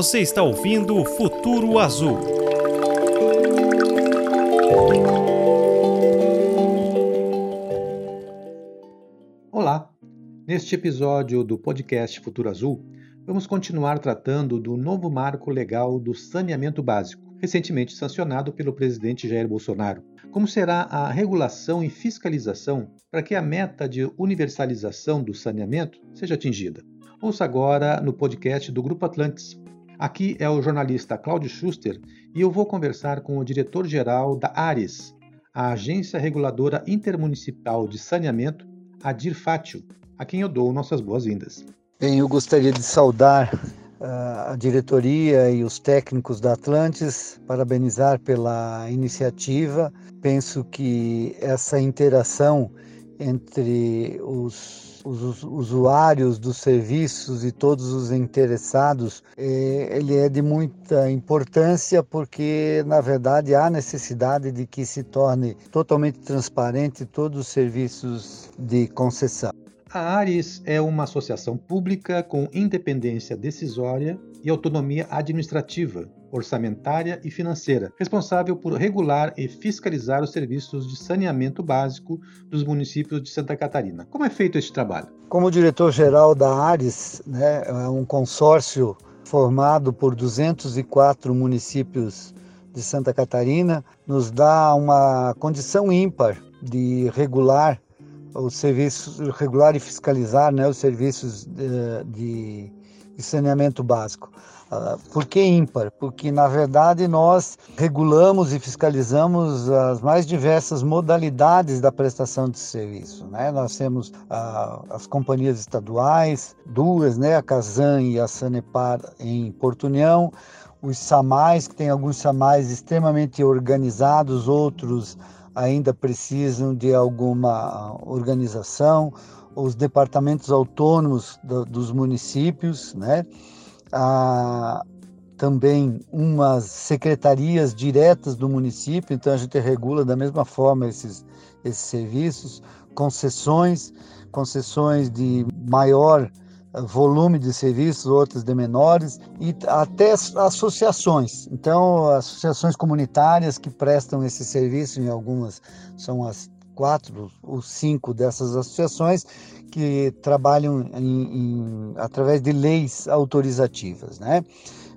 Você está ouvindo Futuro Azul. Olá! Neste episódio do podcast Futuro Azul, vamos continuar tratando do novo marco legal do saneamento básico, recentemente sancionado pelo presidente Jair Bolsonaro. Como será a regulação e fiscalização para que a meta de universalização do saneamento seja atingida? Ouça agora no podcast do Grupo Atlantis. Aqui é o jornalista Cláudio Schuster e eu vou conversar com o diretor-geral da ARES, a Agência Reguladora Intermunicipal de Saneamento, Adir Fátio, a quem eu dou nossas boas-vindas. Bem, eu gostaria de saudar uh, a diretoria e os técnicos da Atlantis, parabenizar pela iniciativa. Penso que essa interação entre os os usuários dos serviços e todos os interessados, é, ele é de muita importância porque, na verdade, há necessidade de que se torne totalmente transparente todos os serviços de concessão. A Ares é uma associação pública com independência decisória e autonomia administrativa, orçamentária e financeira, responsável por regular e fiscalizar os serviços de saneamento básico dos municípios de Santa Catarina. Como é feito este trabalho? Como diretor-geral da Ares, né, é um consórcio formado por 204 municípios de Santa Catarina, nos dá uma condição ímpar de regular os serviços, regular e fiscalizar né, os serviços de, de, de saneamento básico. Uh, por que ímpar? Porque, na verdade, nós regulamos e fiscalizamos as mais diversas modalidades da prestação de serviço. Né? Nós temos uh, as companhias estaduais, duas, né? a Casan e a Sanepar em Porto União, os SAMAIs, que tem alguns SAMAIs extremamente organizados, outros ainda precisam de alguma organização, os departamentos autônomos do, dos municípios, né? Ah, também umas secretarias diretas do município, então a gente regula da mesma forma esses, esses serviços, concessões, concessões de maior volume de serviços, outras de menores, e até associações. Então, associações comunitárias que prestam esse serviço, em algumas são as quatro ou cinco dessas associações que trabalham em, em, através de leis autorizativas, né?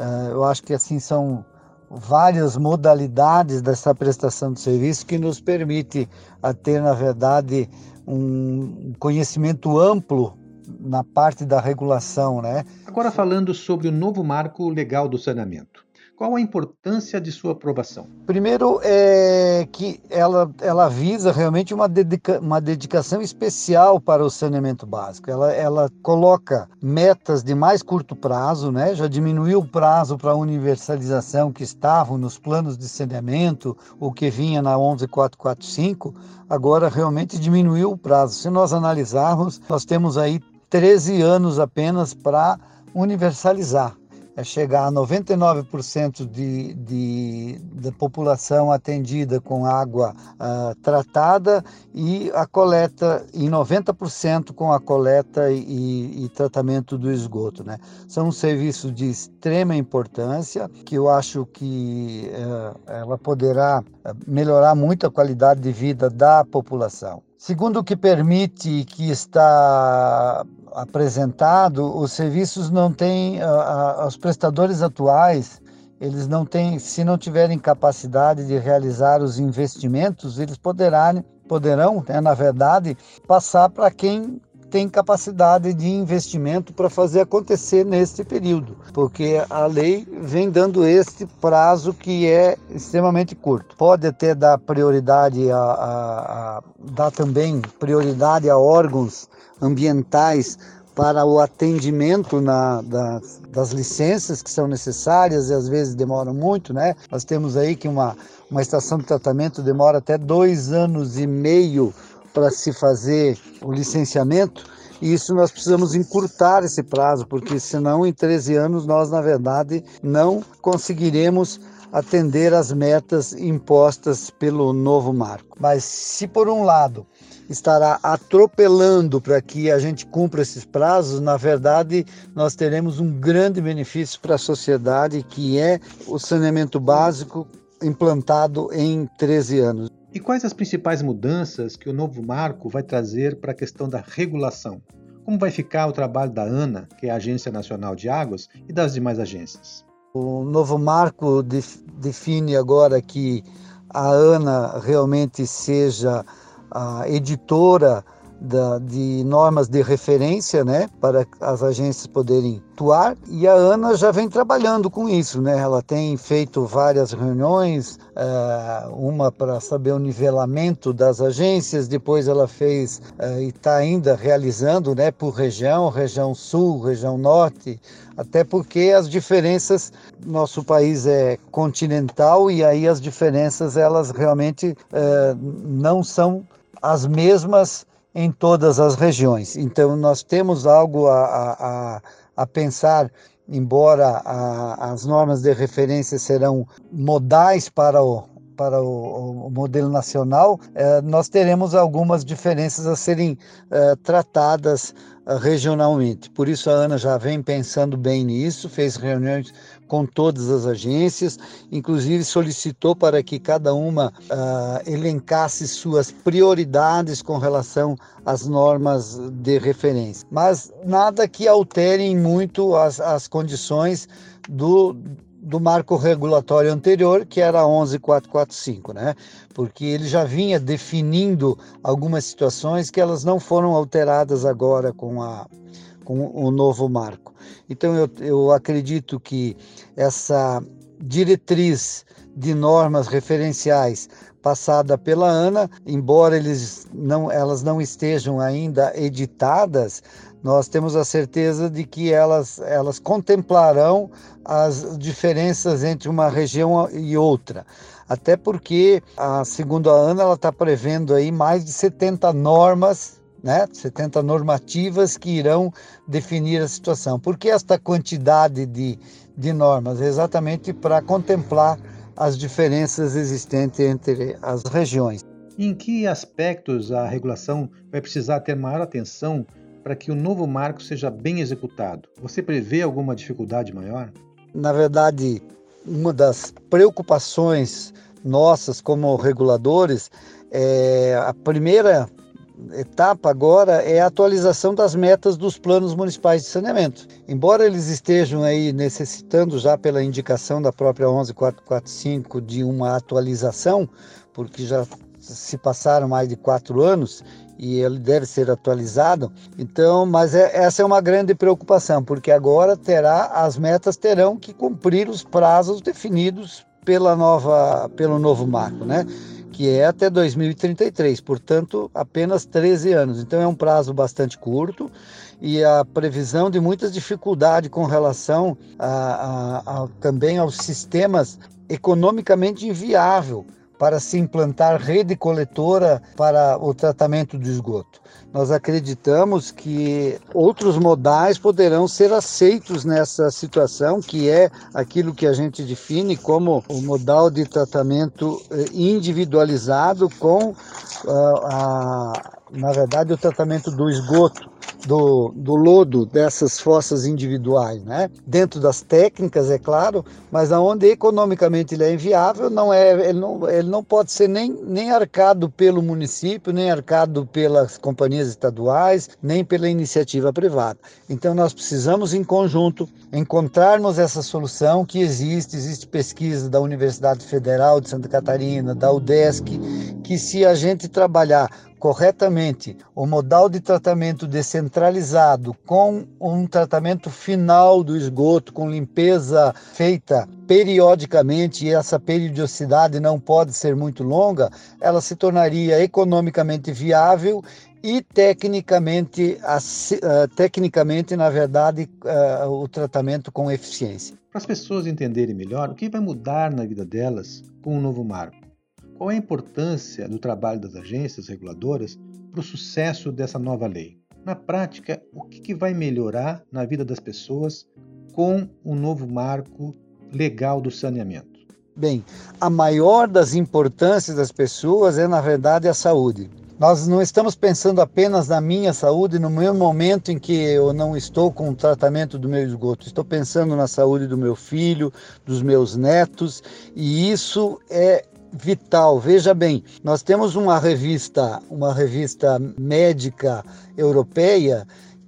Uh, eu acho que assim são várias modalidades dessa prestação de serviço que nos permite a ter, na verdade, um conhecimento amplo na parte da regulação, né? Agora falando sobre o novo marco legal do saneamento. Qual a importância de sua aprovação? Primeiro, é que ela, ela visa realmente uma, dedica, uma dedicação especial para o saneamento básico. Ela, ela coloca metas de mais curto prazo, né? já diminuiu o prazo para a universalização que estavam nos planos de saneamento, o que vinha na 11445, agora realmente diminuiu o prazo. Se nós analisarmos, nós temos aí 13 anos apenas para universalizar é chegar a 99% de, de, da população atendida com água uh, tratada e a coleta em 90% com a coleta e, e, tratamento do esgoto. Né? São um serviços de extrema importância que eu acho que uh, ela poderá eh, melhorar muito a qualidade de vida da população. Segundo o que permite que está apresentado, os serviços não têm, os prestadores atuais, eles não têm, se não tiverem capacidade de realizar os investimentos, eles poderão, poderão né, na verdade, passar para quem tem capacidade de investimento para fazer acontecer neste período, porque a lei vem dando este prazo que é extremamente curto. Pode até dar prioridade a, a, a dar também prioridade a órgãos ambientais para o atendimento na, das, das, licenças que são necessárias e às vezes demoram muito, né? Nós temos aí que uma, uma estação de tratamento demora até dois anos e meio para se fazer o licenciamento. E isso nós precisamos encurtar esse prazo, porque senão em 13 anos nós, na verdade, não conseguiremos atender as metas impostas pelo novo marco. Mas se por um lado estará atropelando para que a gente cumpra esses prazos, na verdade, nós teremos um grande benefício para a sociedade, que é o saneamento básico implantado em 13 anos. E quais as principais mudanças que o novo marco vai trazer para a questão da regulação? Como vai ficar o trabalho da ANA, que é a Agência Nacional de Águas, e das demais agências? O novo marco define agora que a ANA realmente seja a editora da, de normas de referência, né, para as agências poderem atuar. E a Ana já vem trabalhando com isso, né? Ela tem feito várias reuniões, uh, uma para saber o nivelamento das agências, depois ela fez uh, e está ainda realizando, né, por região, região sul, região norte, até porque as diferenças, nosso país é continental e aí as diferenças elas realmente uh, não são as mesmas em todas as regiões. Então, nós temos algo a, a, a pensar, embora a, as normas de referência serão modais para o, para o, o modelo nacional, eh, nós teremos algumas diferenças a serem eh, tratadas regionalmente. Por isso, a Ana já vem pensando bem nisso, fez reuniões com todas as agências, inclusive solicitou para que cada uma uh, elencasse suas prioridades com relação às normas de referência. Mas nada que altere muito as, as condições do, do marco regulatório anterior, que era 11445, né? Porque ele já vinha definindo algumas situações que elas não foram alteradas agora com a com o novo marco. Então, eu, eu acredito que essa diretriz de normas referenciais passada pela ANA, embora eles não, elas não estejam ainda editadas, nós temos a certeza de que elas, elas contemplarão as diferenças entre uma região e outra. Até porque, a, segundo a ANA, ela está prevendo aí mais de 70 normas né, 70 normativas que irão definir a situação. Por que esta quantidade de, de normas? Exatamente para contemplar as diferenças existentes entre as regiões. Em que aspectos a regulação vai precisar ter maior atenção para que o novo marco seja bem executado? Você prevê alguma dificuldade maior? Na verdade, uma das preocupações nossas como reguladores é a primeira etapa agora é a atualização das metas dos planos municipais de saneamento. Embora eles estejam aí necessitando já pela indicação da própria 11445 de uma atualização, porque já se passaram mais de quatro anos e ele deve ser atualizado. Então, mas é, essa é uma grande preocupação, porque agora terá as metas terão que cumprir os prazos definidos pela nova pelo novo marco, né? que é até 2033, portanto, apenas 13 anos. Então, é um prazo bastante curto e a previsão de muitas dificuldades com relação a, a, a, também aos sistemas economicamente inviável para se implantar rede coletora para o tratamento do esgoto. Nós acreditamos que outros modais poderão ser aceitos nessa situação, que é aquilo que a gente define como o modal de tratamento eh, individualizado com, uh, a, na verdade, o tratamento do esgoto do, do lodo dessas fossas individuais, né? Dentro das técnicas, é claro, mas aonde economicamente ele é inviável, não é, ele não, ele não pode ser nem, nem arcado pelo município, nem arcado pelas companhias estaduais, nem pela iniciativa privada. Então nós precisamos em conjunto encontrarmos essa solução que existe, existe pesquisa da Universidade Federal de Santa Catarina, da UDESC, que se a gente trabalhar corretamente o modal de tratamento descentralizado com um tratamento final do esgoto, com limpeza feita periodicamente, e essa periodicidade não pode ser muito longa, ela se tornaria economicamente viável e tecnicamente, uh, tecnicamente na verdade, uh, o tratamento com eficiência. Para as pessoas entenderem melhor, o que vai mudar na vida delas com o novo marco? Qual é a importância do trabalho das agências reguladoras para o sucesso dessa nova lei? Na prática, o que vai melhorar na vida das pessoas com o novo marco legal do saneamento? Bem, a maior das importâncias das pessoas é, na verdade, a saúde. Nós não estamos pensando apenas na minha saúde, no meu momento em que eu não estou com o tratamento do meu esgoto. Estou pensando na saúde do meu filho, dos meus netos, e isso é vital. Veja bem, nós temos uma revista, uma revista médica europeia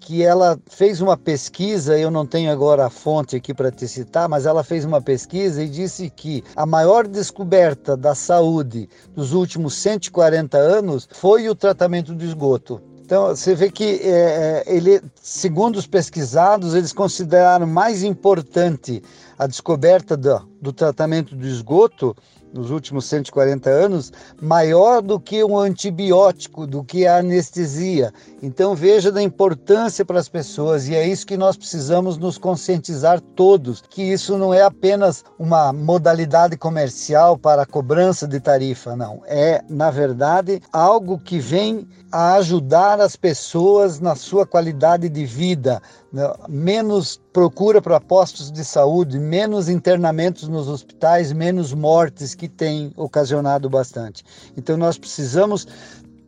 que ela fez uma pesquisa, eu não tenho agora a fonte aqui para te citar, mas ela fez uma pesquisa e disse que a maior descoberta da saúde dos últimos 140 anos foi o tratamento do esgoto. Então, você vê que, é, é, ele, segundo os pesquisados, eles consideraram mais importante a descoberta do, do tratamento do esgoto nos últimos 140 anos maior do que um antibiótico, do que a anestesia. Então veja da importância para as pessoas e é isso que nós precisamos nos conscientizar todos, que isso não é apenas uma modalidade comercial para a cobrança de tarifa, não. É, na verdade, algo que vem a ajudar as pessoas na sua qualidade de vida, né? menos procura para postos de saúde, menos internamentos nos hospitais, menos mortes que tem ocasionado bastante. Então nós precisamos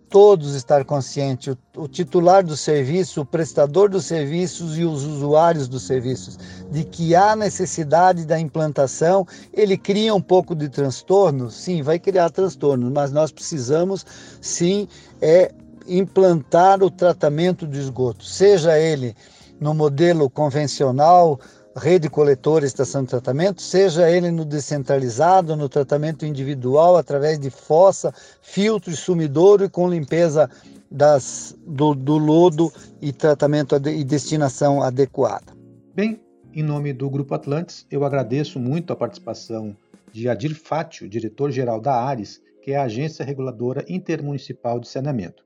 todos estar conscientes, o, o, titular do serviço, o prestador dos serviços e os usuários dos serviços, de que há necessidade da implantação. Ele cria um pouco de transtorno, sim, vai criar transtorno, mas nós precisamos sim é implantar o tratamento de esgoto, seja ele no modelo convencional, rede coletora, estação de tratamento, seja ele no descentralizado, no tratamento individual, através de fossa, filtro e sumidouro e com limpeza das, do, do lodo e tratamento e destinação adequada. Bem, em nome do Grupo Atlantis, eu agradeço muito a participação de Adir Fátio, diretor-geral da ARES, que é a Agência Reguladora Intermunicipal de Saneamento.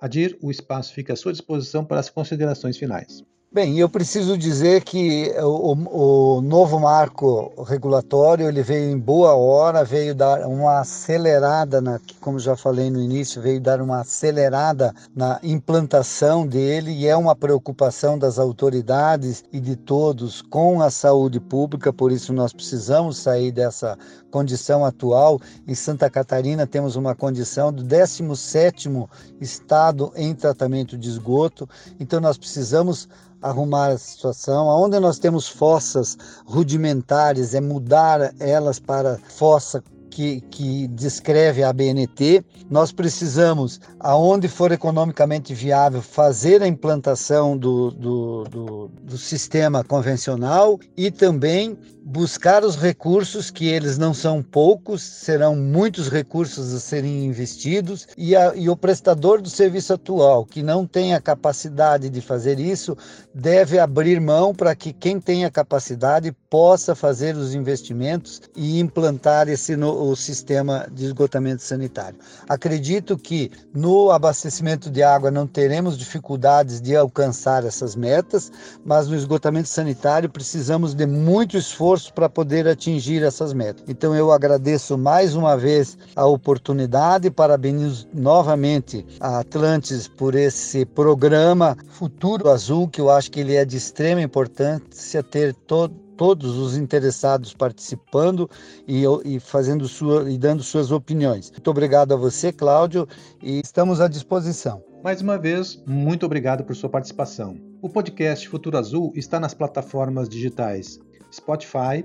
Adir, o espaço fica à sua disposição para as considerações finais. Bem, eu preciso dizer que o, o, novo marco regulatório ele veio em boa hora, veio dar uma acelerada, na, como já falei no início, veio dar uma acelerada na implantação dele e é uma preocupação das autoridades e de todos com a saúde pública, por isso nós precisamos sair dessa condição atual. Em Santa Catarina temos uma condição do 17º estado em tratamento de esgoto, então nós precisamos arrumar a situação. Onde nós temos fossas rudimentares, é mudar elas para fossa que, que, descreve a BNT. Nós precisamos, aonde for economicamente viável, fazer a implantação do, do, do, do sistema convencional e também buscar os recursos, que eles não são poucos, serão muitos recursos a serem investidos, e, a, e, o prestador do serviço atual, que não tem a capacidade de fazer isso, deve abrir mão para que quem tem a capacidade possa fazer os investimentos e implantar esse no, o sistema de esgotamento sanitário. Acredito que no abastecimento de água não teremos dificuldades de alcançar essas metas, mas no esgotamento sanitário precisamos de muito esforço esforço para poder atingir essas metas. Então eu agradeço mais uma vez a oportunidade, parabenizo novamente a Atlantis por esse programa Futuro Azul, que eu acho que ele é de extrema importância ter todo todos os interessados participando e, e, fazendo sua e dando suas opiniões. Muito obrigado a você, Cláudio, e estamos à disposição. Mais uma vez, muito obrigado por sua participação. O podcast Futuro Azul está nas plataformas digitais Spotify,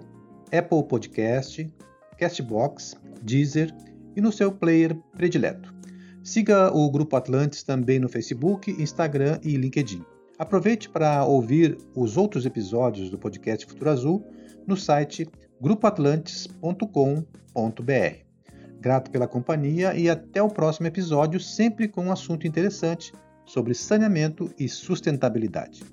Apple Podcast, Castbox, Deezer e no seu player predileto. Siga o Grupo Atlantis também no Facebook, Instagram e LinkedIn. Aproveite para ouvir os outros episódios do podcast Futuro Azul no site grupoatlantis.com.br. Grato pela companhia e até o próximo episódio, sempre com um assunto interessante sobre saneamento e sustentabilidade.